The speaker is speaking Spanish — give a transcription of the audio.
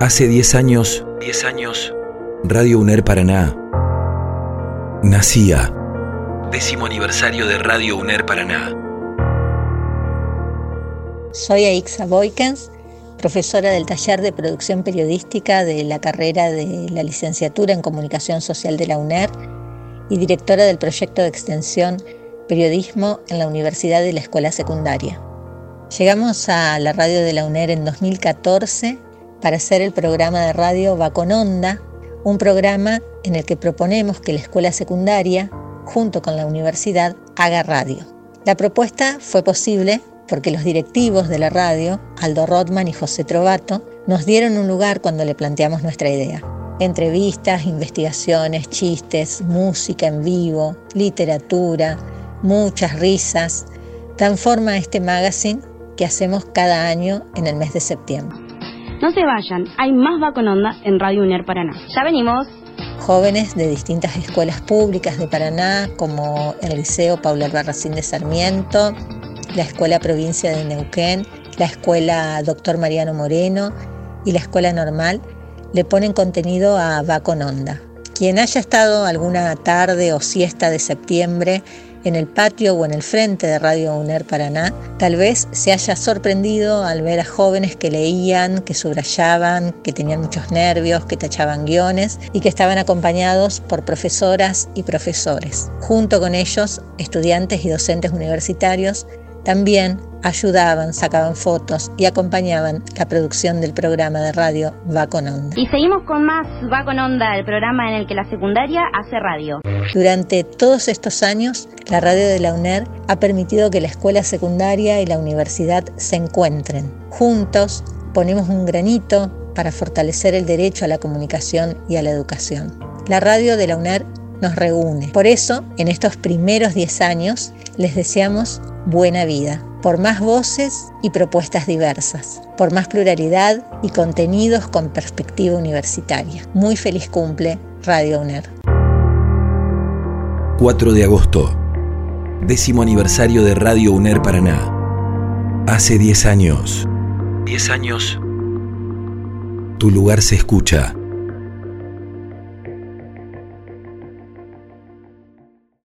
Hace 10 años, 10 años, Radio UNER Paraná nacía. Décimo aniversario de Radio UNER Paraná. Soy Aixa Boykens, profesora del taller de producción periodística de la carrera de la licenciatura en comunicación social de la UNER y directora del proyecto de extensión Periodismo en la Universidad de la Escuela Secundaria. Llegamos a la radio de la UNER en 2014 para hacer el programa de radio Va con Onda, un programa en el que proponemos que la escuela secundaria, junto con la universidad, haga radio. La propuesta fue posible porque los directivos de la radio, Aldo Rodman y José Trovato, nos dieron un lugar cuando le planteamos nuestra idea. Entrevistas, investigaciones, chistes, música en vivo, literatura, muchas risas, dan forma a este magazine que hacemos cada año en el mes de septiembre. No se vayan, hay más Va con Onda en Radio UNER Paraná. Ya venimos. Jóvenes de distintas escuelas públicas de Paraná, como el Liceo Paula Albarracín de Sarmiento, la Escuela Provincia de Neuquén, la Escuela Doctor Mariano Moreno y la Escuela Normal, le ponen contenido a Va con Onda. Quien haya estado alguna tarde o siesta de septiembre en el patio o en el frente de Radio UNER Paraná, tal vez se haya sorprendido al ver a jóvenes que leían, que subrayaban, que tenían muchos nervios, que tachaban guiones y que estaban acompañados por profesoras y profesores. Junto con ellos, estudiantes y docentes universitarios también ayudaban, sacaban fotos y acompañaban la producción del programa de radio Va con Onda. Y seguimos con más Va con Onda, el programa en el que la secundaria hace radio. Durante todos estos años, la radio de la UNER ha permitido que la escuela secundaria y la universidad se encuentren. Juntos ponemos un granito para fortalecer el derecho a la comunicación y a la educación. La radio de la UNER nos reúne. Por eso, en estos primeros 10 años, les deseamos buena vida, por más voces y propuestas diversas, por más pluralidad y contenidos con perspectiva universitaria. Muy feliz cumple, Radio UNER. 4 de agosto, décimo aniversario de Radio UNER Paraná. Hace 10 años. 10 años. Tu lugar se escucha.